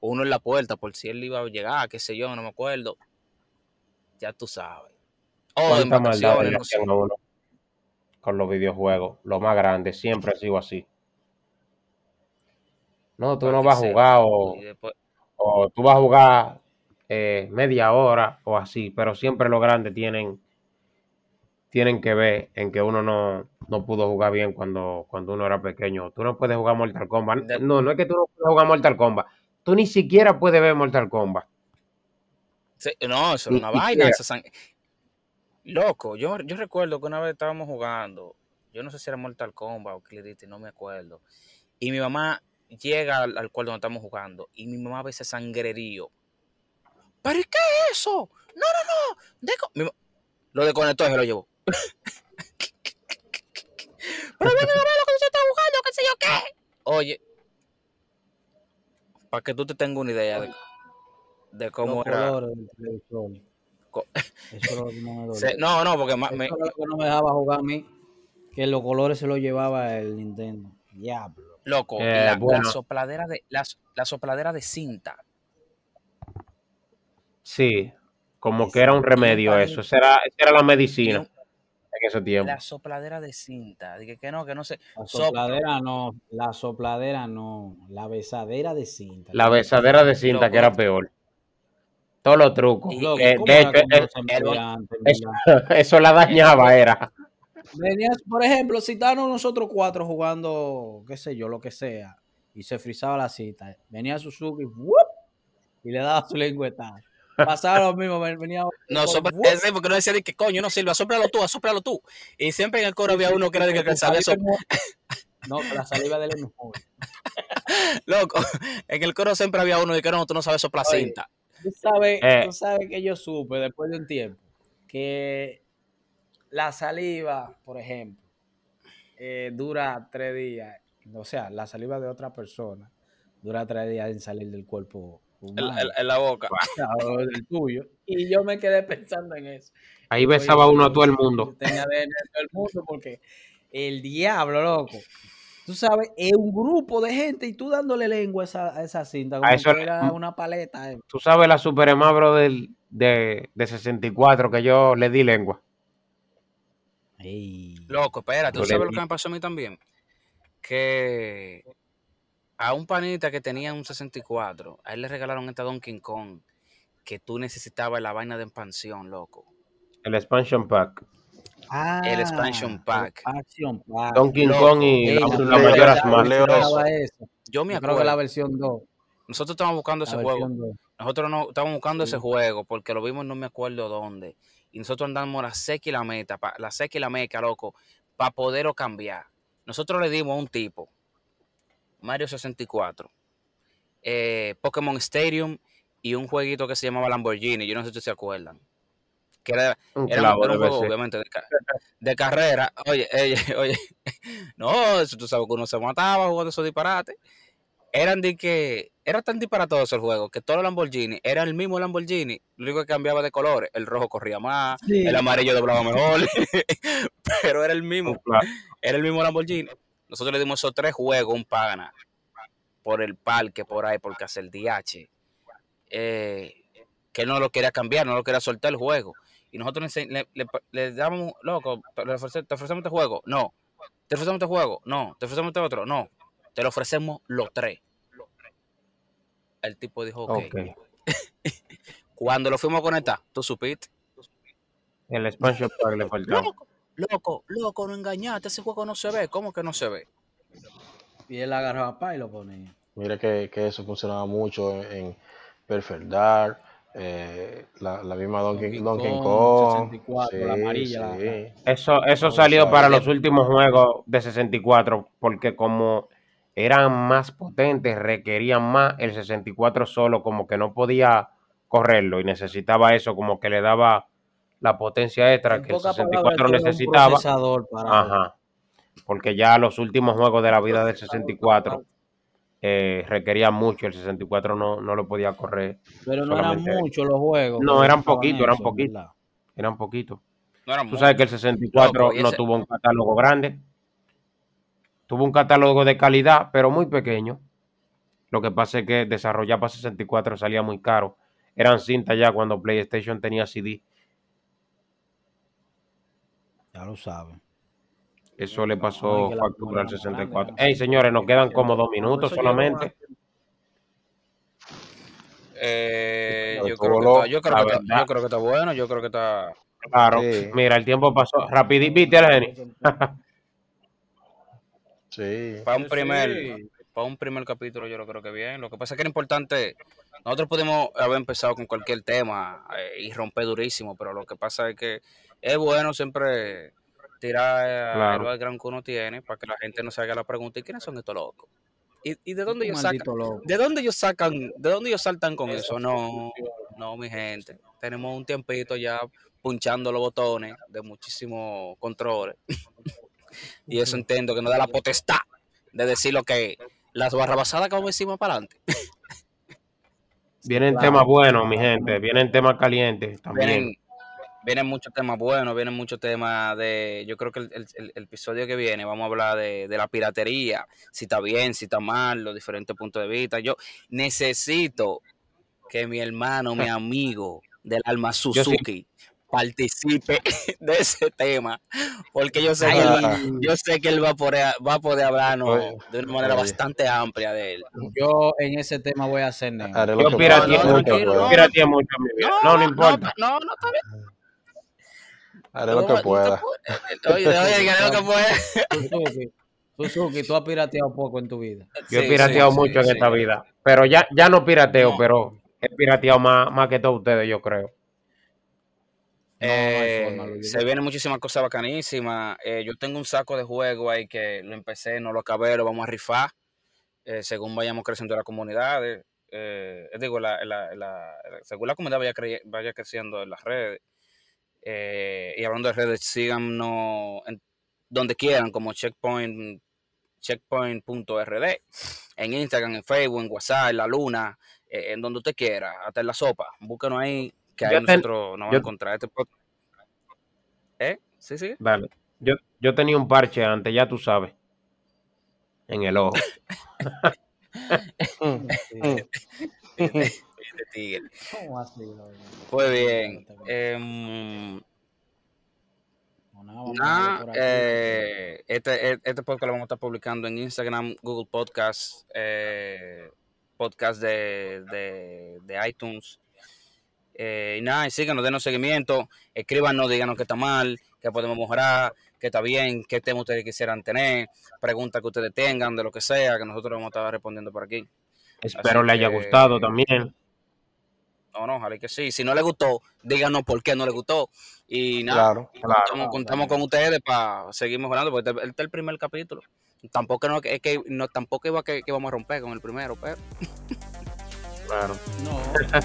A: Uno en la puerta, por si él iba a llegar, qué sé yo, no me acuerdo. Ya tú sabes. O en vacaciones, no sé.
C: uno con los videojuegos. Lo más grande, siempre ha sido así. No, tú
A: Pa'
C: no vas a jugar o,
A: Y después-
C: o tú vas a jugar eh, media hora o así, pero siempre los grandes tienen tienen que ver en que uno no, no pudo jugar bien cuando, cuando uno era pequeño. Tú no puedes jugar Mortal Kombat. No, no es que tú no puedes jugar Mortal Kombat. Tú ni siquiera puedes ver Mortal Kombat.
A: Sí, no, eso
C: Ni
A: era una vaina. esa sang- Loco, yo, yo recuerdo que una vez estábamos jugando, yo no sé si era Mortal Kombat o Duty, no me acuerdo. Y mi mamá llega al, al cual donde estamos jugando y mi mamá ve ese sangrerío. ¿Pero qué es eso? No, no, no. deco-". Mi ma- lo desconectó y se lo llevó. Pero venga a ver lo que está jugando, qué sé yo qué. Oye, para que tú te tengas una idea de de cómo
B: Los
A: era.
B: del.
A: Co-
B: Eso.
A: Se- no, no, porque
B: Eso
A: me-
B: es lo que no me dejaba jugar a mí. Que los colores se los llevaba el Nintendo. Diablo.
A: loco,
C: Eh,
A: la, la sopladera de la, la sopladera de cinta.
C: Sí, como que era un remedio eso. Esa era, esa era la medicina en ese tiempo.
A: la sopladera de cinta. Dije que no, que no sé.
B: La
A: Sopla.
B: sopladera no. La sopladera no. La besadera de cinta.
C: La besadera de cinta
A: Loco.
C: que era peor. Todos los trucos.
B: Loco,
C: Eh,
B: ¿cómo
C: de
B: era
C: hecho,
B: que uno
C: eh,
B: se
A: el-
B: movía antes,
C: eso,
B: verdad?
C: eso la dañaba, era.
B: Venías, por ejemplo, si estábamos nosotros cuatro jugando, qué sé yo, lo que sea, y se frizaba la cita, venía Suzuki ¡wup! y le daba su lengüetazo. Pasaba lo mismo, ven- venía
A: No, sopla, porque no decía de que coño, no sirve, sóplalo tú, asóplalo tú. Y siempre en el coro había uno que era de que, que sabía
B: saliva
A: soplar.
B: es mo- No, la saliva de él es mejor.
A: Loco, en el coro siempre había uno de que no, tú no sabes soplar cinta.
B: Tú sabes,
C: Eh.
B: tú sabes que yo supe después de un tiempo que la saliva, por ejemplo, eh, dura tres días. O sea, la saliva de otra persona dura tres días en salir del cuerpo
A: En,
B: humano.
A: en- en la boca.
B: o del tuyo. Y yo me quedé pensando en eso.
C: Ahí besaba
B: Oye,
C: uno a todo el mundo.
B: Tenía de todo el mundo porque el diablo, loco. Tú sabes, es un grupo de gente y tú dándole lengua a esa, a esa cinta, como
C: eso
B: que
C: le-
B: era una paleta. eh.
C: Tú sabes la Super Smash del, de, de 64 que yo le di lengua.
B: Ey.
A: Loco, espérate, ¿tú sabes lo que me pasó a mí también? Que a un panita que tenía un 64, a él le regalaron esta Donkey Kong que tú necesitabas la vaina de expansión, loco.
C: El expansion pack.
A: El expansion pack.
B: el expansion pack.
C: Donkey
A: loco.
C: Kong y
B: Ey,
C: la, la
D: leo-
C: mayoras
D: yo
A: me
B: creo que la
A: acuerdo.
B: versión 2.
A: Nosotros estábamos buscando
B: La
A: ese juego.
B: versión 2.
A: Nosotros no estábamos buscando ese juego porque lo vimos no me acuerdo dónde. Y nosotros andamos la seca y la meta, pa- la seca y la meca, loco, para poderlo cambiar. Nosotros le dimos a un tipo, Mario 64, eh, Pokémon Stadium y un jueguito que se llamaba Lamborghini. Yo no sé si se acuerdan. Que era,
C: Un
A: era,
C: clavo
A: era un
C: debe
A: juego, obviamente, de, ca- de carrera. Oye, oye, oye. No, eso tú sabes que uno se mataba jugando esos disparates. Eran de que. Era tan disparatoso el juego que todos los Lamborghini era el mismo Lamborghini. Lo único que cambiaba de colores. El rojo corría más,
B: Sí.
A: el amarillo doblaba mejor. pero era el mismo. Era el mismo Lamborghini. Nosotros le dimos esos tres juegos, un pana, por el parque, por ahí, por el DH. Eh, que él no lo quería cambiar, no lo quería soltar el juego. Y nosotros le, ense- le, le, le damos, loco, te le ofrece- te ofrecemos este juego, no. Te ofrecemos este juego, no. Te ofrecemos este otro, no. Te lo ofrecemos los tres. El tipo dijo, ok.
C: Ok.
A: Cuando lo fuimos a conectar, tú supiste.
C: El expansion pack le faltaba.
A: Loco, loco, no engañaste, ese juego no se ve. ¿Cómo que no se ve?
B: Y él agarró a pa y lo ponía.
D: Mira que, que eso funcionaba mucho en Perfect Dark, eh, la, la misma Donkey,
B: Donkey Kong,
D: Kong.
B: 64, la amarilla, la-
D: sí.
C: Eso, eso
D: No,
C: salió
D: sabe.
C: para los últimos juegos de 64, porque como eran más potentes, requerían más, el 64 solo como que no podía correrlo y necesitaba eso, como que le daba la potencia extra
B: En
C: que el
B: pocas
C: 64
B: palabras, era un
C: necesitaba.
B: procesador para
C: Ajá. Porque ya los últimos juegos de la vida del 64 eh, requerían mucho, el 64 no, no lo podía correr,
B: Pero no eran muchos los juegos.
C: No, eran poquitos, eran poquitos. eran poquitos.
A: No era
C: Tú sabes que el 64
A: Loco, y
C: no tuvo un catálogo grande. Tuvo un catálogo de calidad, pero muy pequeño. Lo que pasa es que desarrollar para 64 salía muy caro. Eran cintas ya cuando PlayStation tenía CD.
B: Ya lo saben.
C: Eso le pasó factura al
B: memoria más
C: 64.
B: grande,
C: Ey, señores, nos quedan como dos minutos solamente.
A: Eh, yo, creo que
D: loco,
A: está, yo, creo que está, yo creo que está bueno, yo creo que está...
C: Claro.
D: Sí.
C: Mira, el tiempo pasó rapidito. ¿Viste, Lenny?
D: Sí.
A: Para un primer,
B: sí.
A: para un primer capítulo yo lo creo que bien. Lo que pasa es que era importante, nosotros pudimos haber empezado con cualquier tema eh, y romper durísimo, pero lo que pasa es que es bueno siempre tirar eh,
C: Claro.
A: el background que uno tiene para que la gente no se haga la pregunta, ¿y quiénes son estos locos? ¿Y, y de dónde ellos sacan?
B: loco.
A: ¿De dónde ellos sacan? ¿De dónde ellos saltan con eso? No, no, mi gente. Tenemos un tiempito ya punchando los botones de muchísimos controles. y eso entiendo que nos da la potestad de decir lo que las barrabasadas que vamos a decir más para adelante.
C: Vienen
B: Claro.
C: temas buenos, mi gente. Vienen temas calientes también.
A: Vienen, vienen muchos temas buenos, vienen muchos temas de. Yo creo que el, el- episodio que viene vamos a hablar de, de la piratería, si está bien, si está mal, los diferentes puntos de vista. Yo necesito que mi hermano, mi amigo del alma
C: sí.
A: Suzuki participe de ese tema, porque yo sé que él, yo sé que él va a poder, va a poder hablarnos
D: Oye,
A: de una manera
D: oye.
A: bastante amplia de él.
B: Yo en ese tema voy a hacer
D: lo
C: Yo pirateé
D: que
C: mucho. No, no importa.
A: No, no, está bien.
D: Haré lo que pueda.
A: Oye, oye, que haré lo que pueda.
B: Suzuki, Suzuki, tú has pirateado poco en tu vida.
C: Yo he pirateado
A: sí,
C: mucho
A: sí,
C: en
A: sí.
C: esta vida. Pero ya, ya no pirateo,
A: No.
C: pero he pirateado más, más que todos ustedes, yo creo.
B: No, no hay
A: Eh,
B: forma,
A: se vienen muchísimas cosas bacanísimas. Eh, yo tengo un saco de juego ahí que lo empecé, no lo acabé, lo vamos a rifar eh, según vayamos creciendo la comunidad. eh, eh, digo, la, la- la- según la comunidad vaya, cre- vaya creciendo en las redes. Eh, y hablando de redes, síganos en donde quieran, como checkpoint checkpoint.rd, en Instagram, en Facebook, en WhatsApp, en la luna, eh, en donde usted quiera, hasta en la sopa. Búsquenos ahí, que ahí
C: Yo ten-
A: nosotros nos vamos
C: yo-
A: a encontrar. Este ¿Eh? Sí, sí.
C: Dale. Yo, yo tenía un parche antes, ya tú sabes. En el ojo.
A: Este tigre.
B: ¿Cómo así?
A: Pues bien. Em,
B: no,
A: eh, este, e- este podcast lo vamos a estar publicando en Instagram, Google Podcast, eh, podcast de, de, de iTunes. Eh, y nada, y síganos, denos seguimiento, escríbanos, díganos que está mal, que podemos mejorar, que está bien, qué tema ustedes quisieran tener, preguntas que ustedes tengan, de lo que sea, que nosotros vamos a estar respondiendo por aquí.
C: Espero
A: Así
C: le haya
A: que-
C: gustado también.
A: No, no, ojalá que sí. Si no le gustó, díganos por qué no le gustó. Y nada,
D: Claro.
C: Claro.
A: contamos, contamos con ustedes para seguir mejorando, porque este, este es el primer capítulo. Tampoco no, es que no, tampoco iba que, que vamos a romper con el primero, pero
C: Claro.
B: No.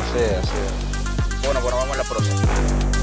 D: Así es, así es.
A: bueno, bueno, vamos a la próxima.